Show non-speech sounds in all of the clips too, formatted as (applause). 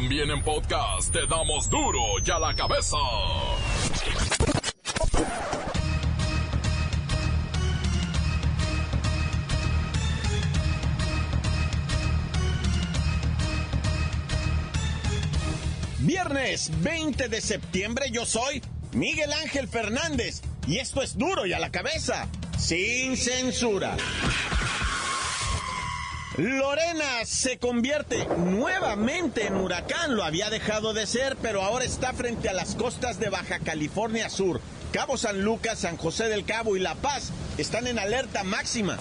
También en podcast te damos duro y a la cabeza. Viernes 20 de septiembre yo soy Miguel Ángel Fernández y esto es duro y a la cabeza, sin censura. Lorena se convierte nuevamente en huracán, lo había dejado de ser, pero ahora está frente a las costas de Baja California Sur. Cabo San Lucas, San José del Cabo y La Paz están en alerta máxima.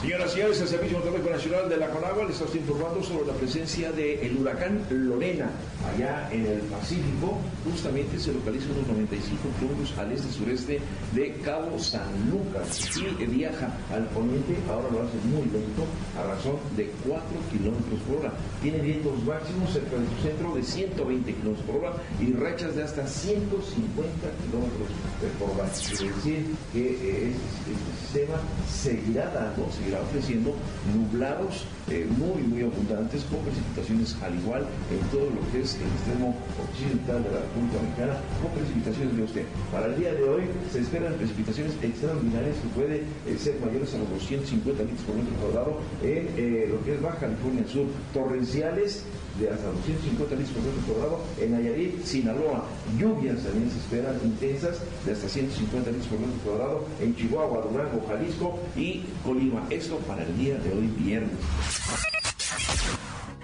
Señoras y señores, el Servicio Meteorológico Nacional de la Conagua les está informando sobre la presencia del huracán Lorena allá en el Pacífico. Justamente se localiza unos 95 kilómetros al este-sureste de Cabo San Lucas y viaja al poniente, ahora lo hace muy lento, a razón de 4 kilómetros por hora. Tiene vientos máximos cerca de su centro de 120 kilómetros por hora y rachas de hasta 150 kilómetros por hora. Es decir, que eh, este, este, sistema seguirá dando, seguirá ofreciendo nublados eh, muy, muy abundantes con precipitaciones al igual en todo lo que es el extremo occidental de la República Dominicana con precipitaciones de usted. Para el día de hoy se esperan precipitaciones extraordinarias que pueden eh, ser mayores a los 250 litros por metro cuadrado en eh, lo que es Baja California Sur, torrenciales de hasta 250 litros por metro cuadrado en Nayarit, Sinaloa. Lluvias también se esperan intensas de hasta 150 litros por metro cuadrado en Chihuahua, Durango, Jalisco y Colima. Esto para el día de hoy viernes.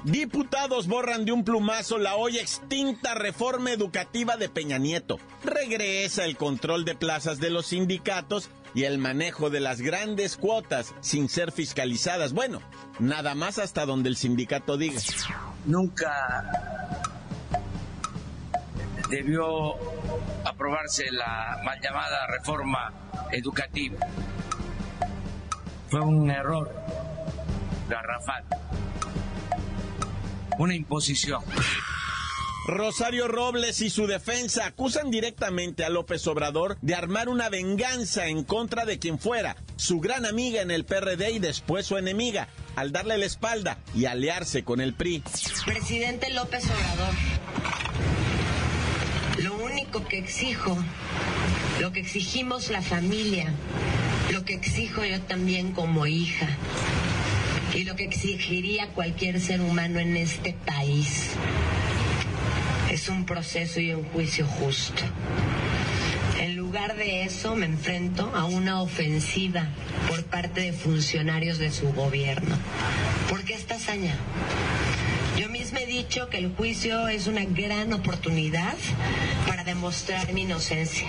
Diputados borran de un plumazo la hoy extinta reforma educativa de Peña Nieto. Regresa el control de plazas de los sindicatos y el manejo de las grandes cuotas sin ser fiscalizadas. Bueno, nada más hasta donde el sindicato diga. Nunca debió aprobarse la mal llamada reforma educativa. Fue un error garrafal, una imposición. Rosario Robles y su defensa acusan directamente a López Obrador de armar una venganza en contra de quien fuera su gran amiga en el PRD y después su enemiga, al darle la espalda y aliarse con el PRI. Presidente López Obrador, único que exijo, lo que exigimos la familia, lo que exijo yo también como hija y lo que exigiría cualquier ser humano en este país es un proceso y un juicio justo. En lugar de eso me enfrento a una ofensiva por parte de funcionarios de su gobierno. ¿Por qué esta hazaña? Yo misma he dicho que el juicio es una gran oportunidad para demostrar mi inocencia.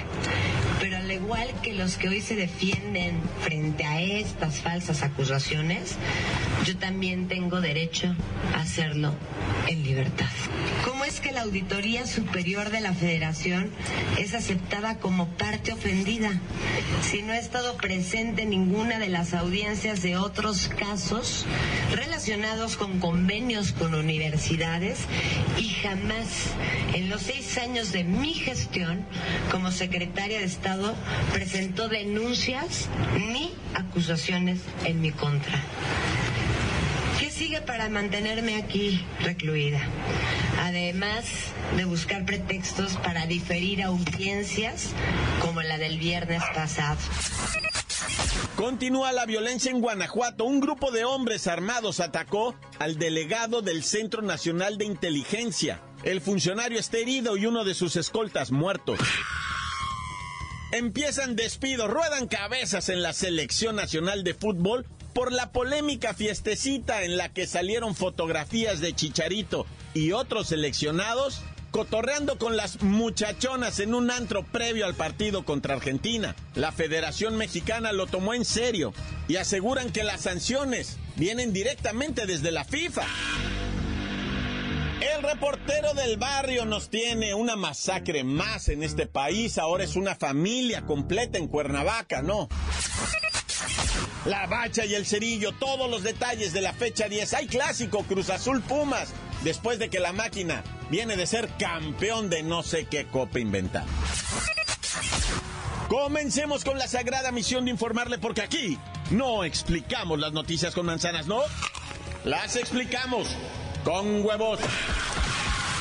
Pero al igual que los que hoy se defienden frente a estas falsas acusaciones, yo también tengo derecho a hacerlo en libertad. ¿Cómo es que la Auditoría Superior de la Federación es aceptada como parte ofendida si no ha estado presente en ninguna de las audiencias de otros casos relacionados con convenios con universidades y jamás en los seis años de mi gestión como secretaria de Estado presentó denuncias ni acusaciones en mi contra? ¿Qué sigue para mantenerme aquí recluida? Además de buscar pretextos para diferir audiencias como la del viernes pasado. Continúa la violencia en Guanajuato. Un grupo de hombres armados atacó al delegado del Centro Nacional de Inteligencia. El funcionario está herido y uno de sus escoltas muertos. Empiezan despidos, ruedan cabezas en la Selección Nacional de Fútbol por la polémica fiestecita en la que salieron fotografías de Chicharito y otros seleccionados cotorreando con las muchachonas en un antro previo al partido contra Argentina. La Federación Mexicana lo tomó en serio y aseguran que las sanciones vienen directamente desde la FIFA. El reportero del barrio nos tiene una masacre más en este país. Ahora es una familia completa en Cuernavaca, ¿no? La bacha y el cerillo, todos los detalles de la fecha 10. Hay clásico Cruz Azul Pumas, después de que la máquina viene de ser campeón de no sé qué copa inventar. Comencemos con la sagrada misión de informarle porque aquí no explicamos las noticias con manzanas, ¿no? Las explicamos con huevos.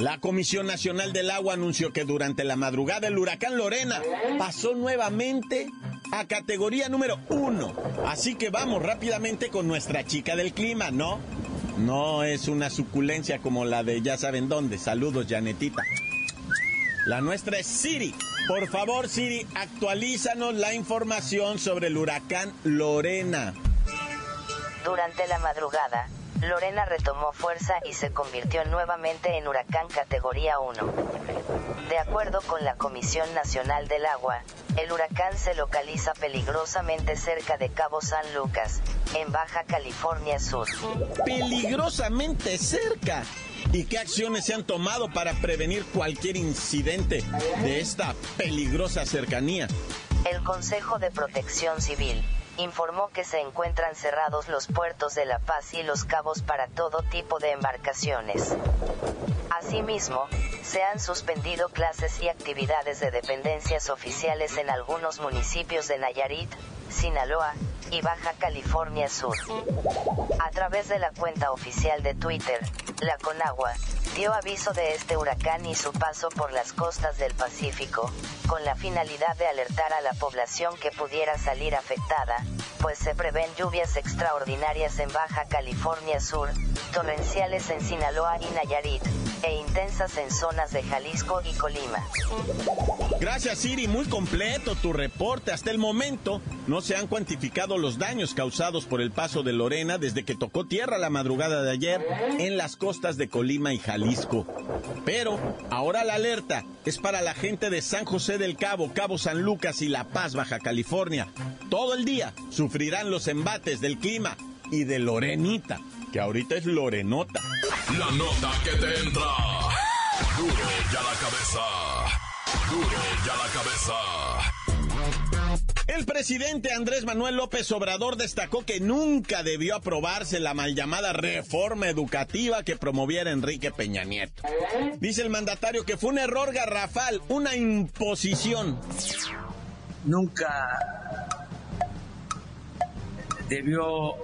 La Comisión Nacional del Agua anunció que durante la madrugada el huracán Lorena pasó nuevamente a categoría número uno. Así que vamos rápidamente con nuestra chica del clima, ¿no? No es una suculencia como la de ya saben dónde. Saludos, Janetita. La nuestra es Siri. Por favor, Siri, actualízanos la información sobre el huracán Lorena. Durante la madrugada, Lorena retomó fuerza y se convirtió nuevamente en huracán categoría 1. De acuerdo con la Comisión Nacional del Agua, el huracán se localiza peligrosamente cerca de Cabo San Lucas, en Baja California Sur. Peligrosamente cerca. ¿Y qué acciones se han tomado para prevenir cualquier incidente de esta peligrosa cercanía? El Consejo de Protección Civil informó que se encuentran cerrados los puertos de La Paz y Los Cabos para todo tipo de embarcaciones. Asimismo, se han suspendido clases y actividades de dependencias oficiales en algunos municipios de Nayarit, Sinaloa y Baja California Sur. A través de la cuenta oficial de Twitter, la Conagua dio aviso de este huracán y su paso por las costas del Pacífico, con la finalidad de alertar a la población que pudiera salir afectada, pues se prevén lluvias extraordinarias en Baja California Sur, torrenciales en Sinaloa y Nayarit, e intensas en zonas de Jalisco y Colima. Gracias Siri, muy completo tu reporte. Hasta el momento no se han cuantificado los daños causados por el paso de Lorena desde que tocó tierra la madrugada de ayer en las costas de Colima y Jalisco. Pero ahora la alerta es para la gente de San José del Cabo, Cabo San Lucas y La Paz, Baja California. Todo el día sufrirán los embates del clima y de Lorenita, que ahorita es Lorenota. La nota que te entra. Duro ya la cabeza. Duro ya la cabeza. El presidente Andrés Manuel López Obrador destacó que nunca debió aprobarse la mal llamada reforma educativa que promoviera Enrique Peña Nieto. Dice el mandatario que fue un error garrafal, una imposición. Nunca debió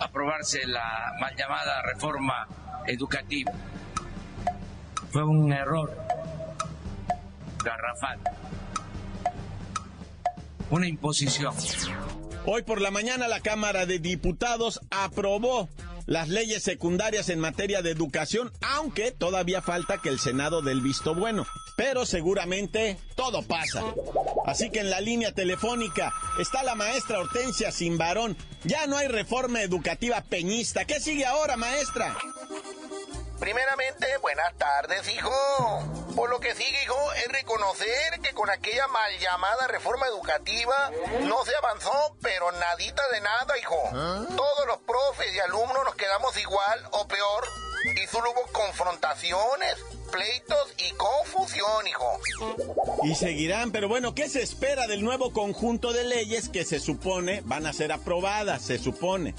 aprobarse la mal llamada reforma educativa. Fue un error garrafal, una imposición. Hoy por la mañana la Cámara de Diputados aprobó las leyes secundarias en materia de educación, aunque todavía falta que el Senado dé el visto bueno. Pero seguramente todo pasa. Así que en la línea telefónica está la maestra Hortensia Simbarón. Ya no hay reforma educativa peñista. ¿Qué sigue ahora, maestra? Primeramente, buenas tardes, hijo. Por lo que sigue, hijo, es reconocer que con aquella mal llamada reforma educativa no se avanzó, pero nadita de nada, hijo. Todos los profes y alumnos nos quedamos igual o peor y solo hubo confrontaciones, pleitos y confusión, hijo. Y seguirán, pero bueno, ¿qué se espera del nuevo conjunto de leyes que se supone van a ser aprobadas? Se supone.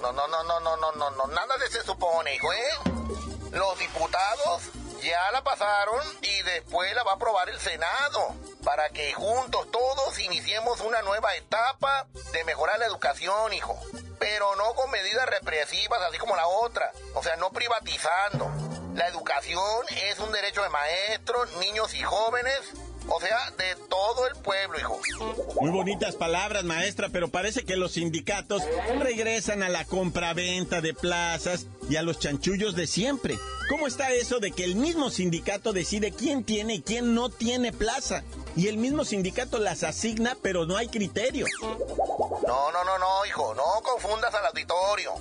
No, no, no, no, no, no, no, no, nada de se supone, hijo, ¿eh? Los diputados ya la pasaron y después la va a aprobar el Senado para que juntos todos iniciemos una nueva etapa de mejorar la educación, hijo. Pero no con medidas represivas así como la otra, o sea, no privatizando. La educación es un derecho de maestros, niños y jóvenes o sea, de todo el pueblo, hijo. Muy bonitas palabras, maestra, pero parece que los sindicatos regresan a la compraventa de plazas y a los chanchullos de siempre. ¿Cómo está eso de que el mismo sindicato decide quién tiene y quién no tiene plaza? Y el mismo sindicato las asigna, pero no hay criterio. No, no, no, no, hijo, no confundas al auditorio.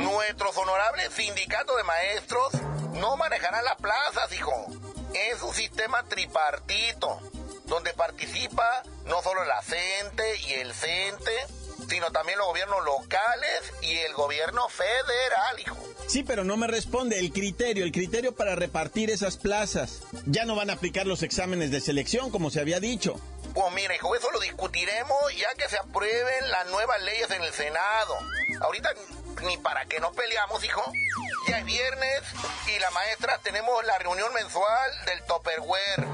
Nuestros honorables sindicatos de maestros no manejarán las plazas, hijo es un sistema tripartito, donde participa no solo la CENTE y el CENTE, sino también los gobiernos locales y el gobierno federal, hijo. Sí, pero no me responde el criterio, el criterio para repartir esas plazas. Ya no van a aplicar los exámenes de selección, como se había dicho. Pues mira, hijo, eso lo discutiremos ya que se aprueben las nuevas leyes en el Senado. Ahorita ni para qué nos peleamos, hijo. Ya es viernes y la maestra tenemos la reunión mensual del Topperware.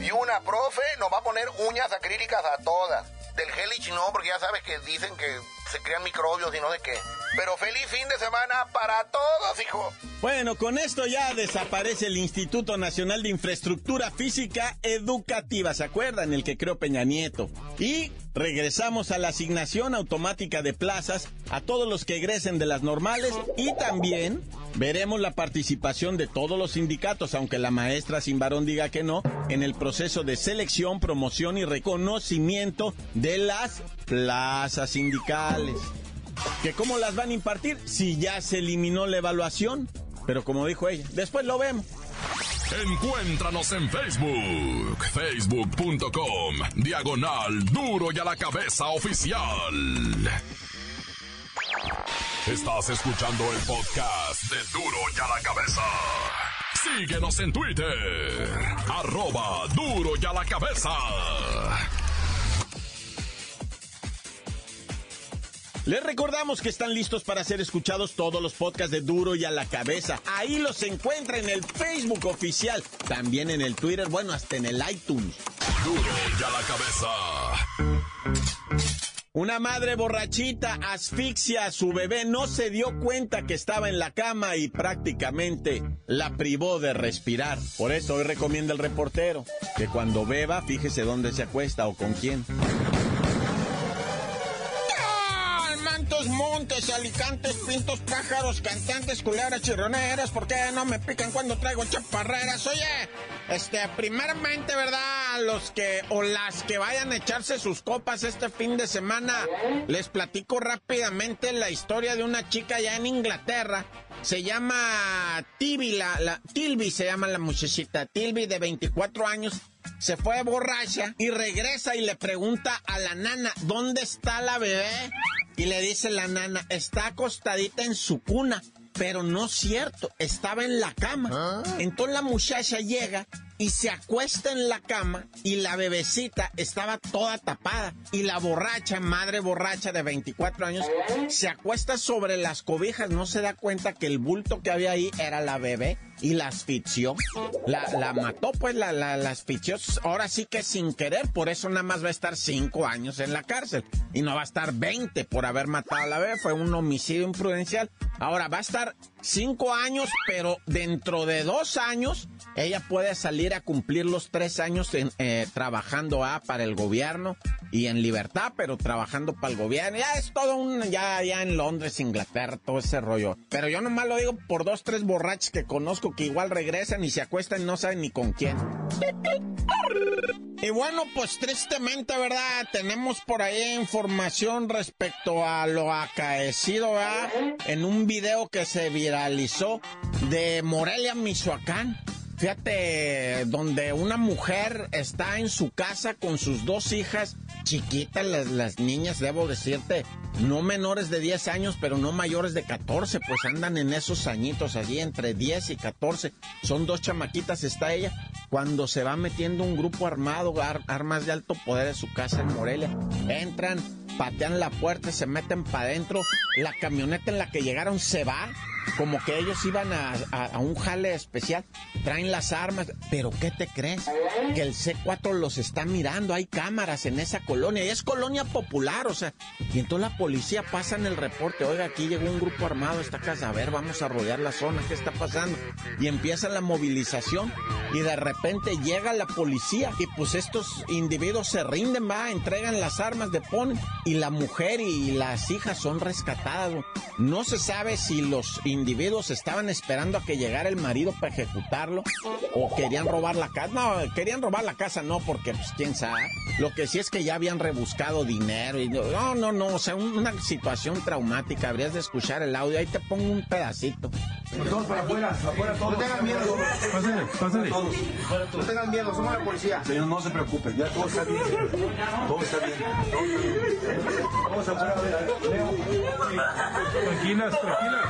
Y una profe nos va a poner uñas acrílicas a todas. Del Helich no, porque ya sabes que dicen que se crean microbios y no de qué. Pero feliz fin de semana para todos, hijo. Bueno, con esto ya desaparece el Instituto Nacional de Infraestructura Física Educativa, ¿se acuerdan? El que creó Peña Nieto. Y regresamos a la asignación automática de plazas a todos los que egresen de las normales y también veremos la participación de todos los sindicatos, aunque la maestra sin varón diga que no, en el proceso de selección, promoción y reconocimiento de las plazas sindicales. ¿Que cómo las van a impartir si ya se eliminó la evaluación? Pero como dijo ella, después lo vemos. Encuéntranos en Facebook, facebook.com, diagonal duro y a la cabeza oficial. Estás escuchando el podcast de duro y a la cabeza. Síguenos en Twitter, arroba duro y a la cabeza. Les recordamos que están listos para ser escuchados todos los podcasts de Duro y a la cabeza. Ahí los encuentra en el Facebook oficial, también en el Twitter, bueno, hasta en el iTunes. Duro y a la cabeza. Una madre borrachita asfixia a su bebé, no se dio cuenta que estaba en la cama y prácticamente la privó de respirar. Por eso hoy recomienda el reportero que cuando beba, fíjese dónde se acuesta o con quién. Montes, alicantes, pintos, pájaros, cantantes, culeras, chirroneras, ¿por qué no me pican cuando traigo chaparreras? Oye, este, primeramente, ¿verdad? Los que o las que vayan a echarse sus copas este fin de semana, les platico rápidamente la historia de una chica ya en Inglaterra. Se llama Tilby, la, la Tilby se llama la muchachita, Tilby de 24 años se fue borracha y regresa y le pregunta a la nana, ¿dónde está la bebé? Y le dice la nana, está acostadita en su cuna. Pero no es cierto, estaba en la cama. ¿Ah? Entonces la muchacha llega y se acuesta en la cama y la bebecita estaba toda tapada. Y la borracha, madre borracha de 24 años, se acuesta sobre las cobijas, no se da cuenta que el bulto que había ahí era la bebé y la asfixió. La, la mató, pues la, la, la, asfixió. Ahora sí que sin querer, por eso nada más va a estar 5 años en la cárcel. Y no va a estar 20 por haber matado a la bebé. Fue un homicidio imprudencial. Ahora va a estar 5 años, pero dentro de dos años ella puede salir a cumplir los tres años eh, trabajando ah, para el gobierno y en libertad, pero trabajando para el gobierno. Ya es todo un, ya, ya en Londres, Inglaterra, todo ese rollo. Pero yo nomás lo digo por dos, tres borrachos que conozco que igual regresan y se acuestan y no saben ni con quién. Y bueno, pues tristemente, ¿verdad? Tenemos por ahí información respecto a lo acaecido, ¿verdad? En un video que se viralizó de Morelia, Michoacán. Fíjate, donde una mujer está en su casa con sus dos hijas chiquitas, las, niñas, debo decirte, no menores de 10 años, pero no mayores de 14, pues andan en esos añitos allí, entre 10 y 14. Son dos chamaquitas, está ella, cuando se va metiendo un grupo armado, armas de alto poder en su casa en Morelia. Entran, patean la puerta, se meten para adentro, la camioneta en la que llegaron se va como que ellos iban a, a, un jale especial, traen las armas, pero ¿qué te crees? Que el C4 los está mirando, hay cámaras en esa colonia, y es colonia popular, o sea, y entonces la policía pasa en el reporte, oiga, aquí llegó un grupo armado a esta casa, a ver, vamos a rodear la zona, ¿qué está pasando? Y empieza la movilización, y de repente llega la policía, y pues estos individuos se rinden, va, entregan las armas, deponen, y la mujer y las hijas son rescatadas, no se sabe si los individuos estaban esperando a que llegara el marido para ejecutarlo o querían robar la casa. No, querían robar la casa no, porque pues quién sabe. Lo que sí es que ya habían rebuscado dinero y no, no, no, o sea, una situación traumática. Habrías de escuchar el audio, ahí te pongo un pedacito. Todos para afuera, afuera todos. No tengan miedo. Pásale, pásale. No tengan miedo, somos la policía. Señor, no se preocupe, ya todo está bien. Todo está bien. Vamos afuera, a ver, Tranquilas, tranquilas.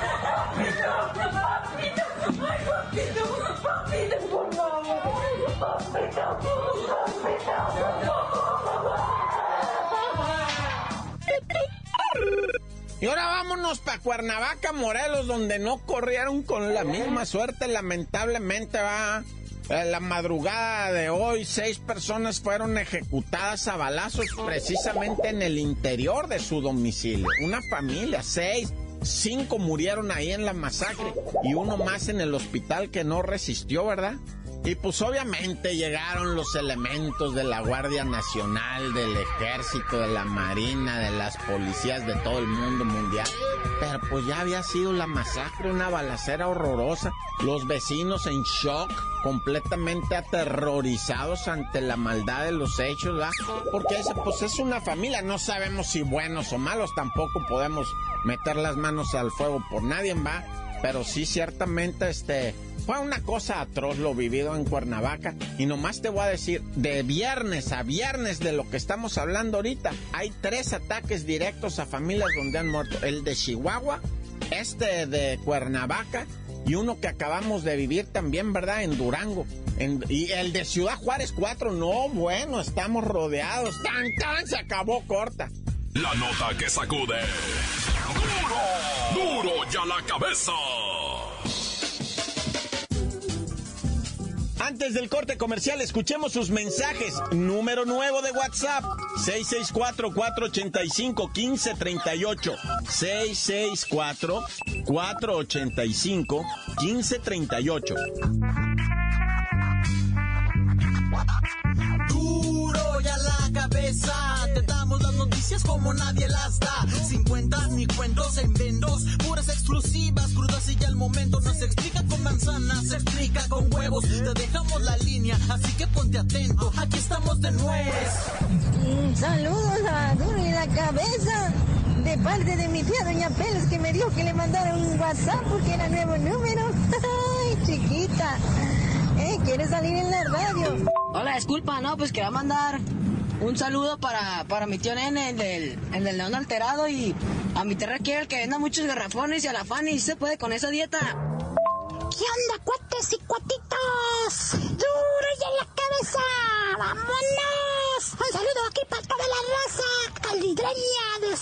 Y ahora vámonos para Cuernavaca, Morelos, donde no corrieron con la misma suerte, lamentablemente va. la madrugada de hoy, seis personas fueron ejecutadas a balazos precisamente en el interior de su domicilio. Una familia, seis. Cinco murieron ahí en la masacre y uno más en el hospital que no resistió, ¿verdad? Y pues obviamente llegaron los elementos de la Guardia Nacional, del Ejército, de la Marina, de las policías de todo el mundo mundial. Pero pues ya había sido la masacre, una balacera horrorosa. Los vecinos en shock, completamente aterrorizados ante la maldad de los hechos, ¿verdad? Porque ese, pues es una familia, no sabemos si buenos o malos, tampoco podemos meter las manos al fuego por nadie, ¿va? Pero sí, ciertamente, este, fue una cosa atroz lo vivido en Cuernavaca. Y nomás te voy a decir, de viernes a viernes de lo que estamos hablando ahorita, hay tres ataques directos a familias donde han muerto. El de Chihuahua, este de Cuernavaca y uno que acabamos de vivir también, ¿verdad? En Durango. y el de Ciudad Juárez 4, no, bueno, estamos rodeados. ¡Tan, tan! Se acabó corta. La nota que sacude. ¡Duro! ¡Duro ya la cabeza! Antes del corte comercial, escuchemos sus mensajes. Número nuevo de WhatsApp, 664-485-1538. 664-485-1538. Duro ya la cabeza, noticias como nadie las da. Sin cuentas ni cuentos en vendos, puras exclusivas, crudas y ya el momento no se explica con manzanas, se explica con huevos. Te dejamos la línea, así que ponte atento, aquí estamos de nuez. Saludos a Duro y la cabeza. De parte de mi tía Doña Pelos que me dijo que le mandara un WhatsApp porque era nuevo número. (laughs) Ay, chiquita. Eh, ¿Quieres salir en la radio? Hola, disculpa, no, pues quería mandar un saludo para, para mi tío Nene, el del, el del león alterado, y a mi tía Raquel, que venda muchos garrafones, y a la Fanny, si se puede con esa dieta. ¿Qué onda, cuates y cuatitos? ¡Duro y en la cabeza! ¡Vámonos! Un saludo aquí para toda la raza calidreña de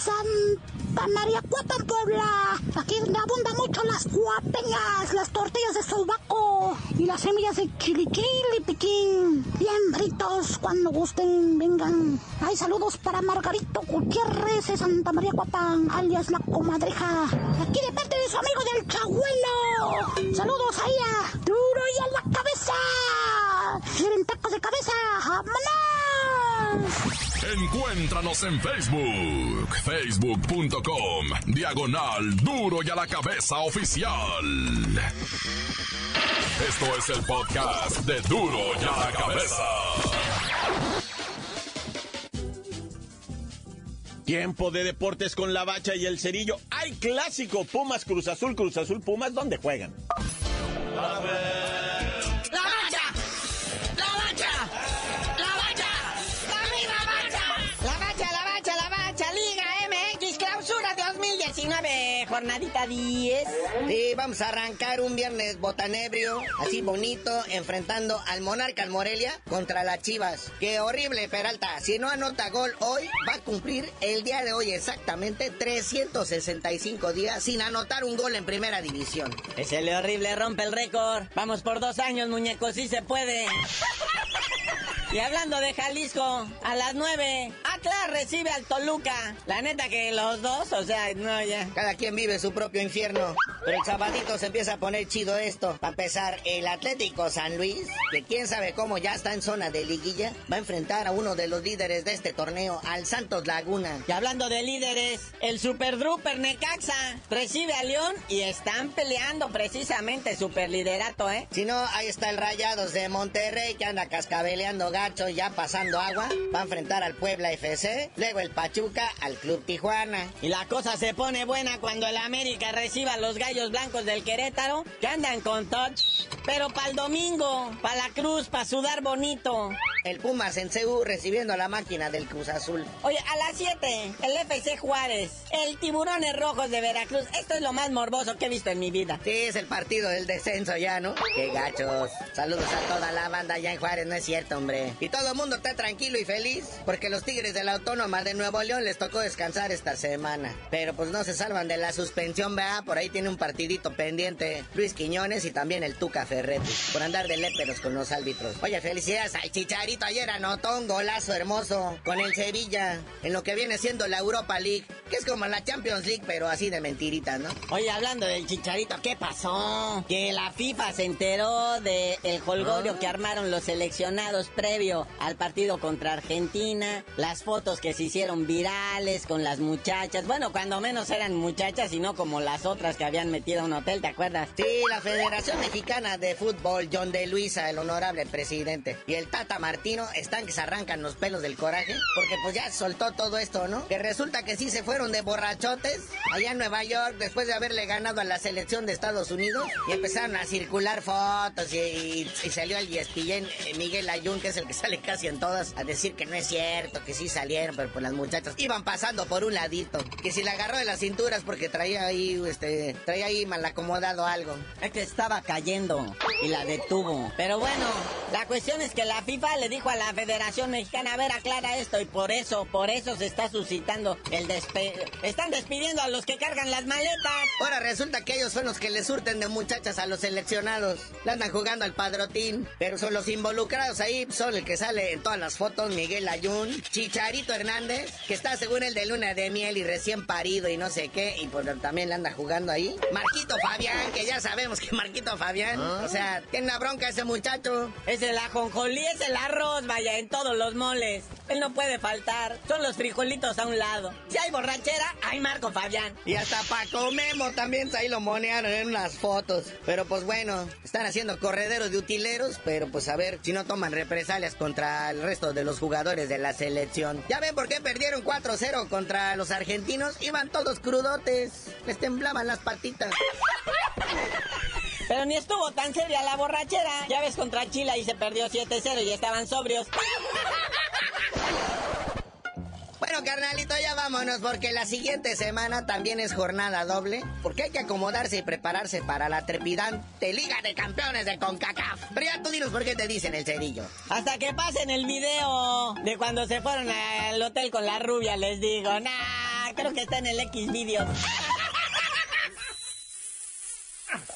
Santa María en Puebla. Aquí abundan mucho las cuapeñas, las tortillas de sobaco y las semillas de chilichili piquín. Bien fritos, cuando gusten, vengan. Hay saludos para Margarito Gutiérrez de Santa María Cuapán, alias la comadreja. Aquí de parte de su amigo del Chabuelo. Saludos ahí a Duro y a la cabeza. ¿Quieren tacos de cabeza? ¡Vámonos! Encuéntranos en Facebook, facebook.com, diagonal duro y a la cabeza oficial. Esto es el podcast de duro y a la cabeza. Tiempo de deportes con la bacha y el cerillo. Hay clásico Pumas Cruz Azul, Cruz Azul Pumas, ¿dónde juegan? ¡La jornadita 10. Sí, vamos a arrancar un viernes botanebrio, así bonito, enfrentando al Monarca al Morelia contra las Chivas. Qué horrible, Peralta. Si no anota gol hoy, va a cumplir el día de hoy exactamente 365 días sin anotar un gol en primera división. Ese le horrible rompe el récord. Vamos por dos años, muñecos, sí se puede. Y hablando de Jalisco, a las 9, Recibe al Toluca. La neta que los dos, o sea, no ya. Cada quien vive su propio infierno. Pero el sabadito se empieza a poner chido esto. Para empezar, el Atlético San Luis, que quién sabe cómo ya está en zona de liguilla, va a enfrentar a uno de los líderes de este torneo, al Santos Laguna. Y hablando de líderes, el Super Druper Necaxa recibe a León y están peleando precisamente super liderato, ¿eh? Si no, ahí está el Rayados de Monterrey que anda cascabeleando gacho ya pasando agua. Va a enfrentar al Puebla FC, luego el Pachuca al Club Tijuana. Y la cosa se pone buena cuando el América reciba a los gallos blancos del Querétaro, que andan con touch. Pero para el domingo, para la cruz, para sudar bonito. El Pumas en CU recibiendo a la máquina del Cruz Azul. Oye, a las 7, el FC Juárez, el Tiburones Rojos de Veracruz. Esto es lo más morboso que he visto en mi vida. Sí, es el partido del descenso ya, ¿no? Qué gachos. Saludos a toda la banda allá en Juárez, no es cierto, hombre. Y todo el mundo está tranquilo y feliz porque los Tigres de la Autónoma de Nuevo León les tocó descansar esta semana. Pero pues no se salvan de la suspensión, vea, por ahí tiene un partidito pendiente Luis Quiñones y también el Tuca Ferretti por andar de léperos con los árbitros. Oye, felicidades al Chicharito ayer anotó un golazo hermoso con el Sevilla en lo que viene siendo la Europa League, que es como la Champions League, pero así de mentirita, ¿no? Oye, hablando del Chicharito, ¿qué pasó? Que la FIFA se enteró del el holgorio Ah. que armaron los seleccionados previo al partido contra Argentina, las fotos que se hicieron virales con las muchachas, bueno, cuando menos eran muchachas y no como las otras que habían metido a un hotel, ¿te acuerdas? Sí, la Federación Mexicana de Fútbol, John de Luisa, el honorable presidente, y el Tata Están que se arrancan los pelos del coraje, porque pues ya soltó todo esto, ¿no? Que resulta que sí se fueron de borrachotes allá en Nueva York después de haberle ganado a la selección de Estados Unidos y empezaron a circular fotos y, y- y salió el ESPN, Miguel Ayun, que es el que sale casi en todas, a decir que no es cierto, que sí salieron, pero pues las muchachas iban pasando por un ladito, que si la agarró de las cinturas porque traía ahí, este, traía ahí mal acomodado algo. Es que estaba cayendo y la detuvo. Pero bueno, la cuestión es que la FIFA le dijo a la Federación Mexicana, a ver, aclara esto y por eso, por eso se está suscitando el despe... Están despidiendo a los que cargan las maletas. Ahora resulta que ellos son los que le surten de muchachas a los seleccionados. Le andan jugando al padrotín. Pero son los involucrados ahí, son el que sale en todas las fotos, Miguel Ayun, Chicharito Hernández, que está según el de luna de miel y recién parido y no sé qué, y pues también le anda jugando ahí. Marquito Fabián, que ya sabemos que Marquito Fabián, o sea, tiene una bronca ese muchacho. Es el ajonjolí, es el arroz, vaya, en todos los moles. Él no puede faltar. Son los frijolitos a un lado. Si hay borrachera, hay Marco Fabián. Y hasta Paco Memo también ahí lo monearon en unas fotos. Pero pues bueno, están haciendo correderos de utileros, pero pues a ver si no toman represalias contra el resto de los jugadores de la selección. Ya ven por qué perdieron 4-0 contra los argentinos. Iban todos crudotes, les temblaban las patitas. Pero ni estuvo tan seria la borrachera. Ya ves contra Chile y se perdió 7-0 y estaban sobrios. Bueno, carnalito, ya vámonos porque la siguiente semana también es jornada doble. Porque hay que acomodarse y prepararse para la trepidante Liga de Campeones de CONCACAF. Pero ya tú dinos por qué te dicen el cerillo. Hasta que pasen el video de cuando se fueron al hotel con la rubia, les digo. Nah, creo que está en el X video. (laughs)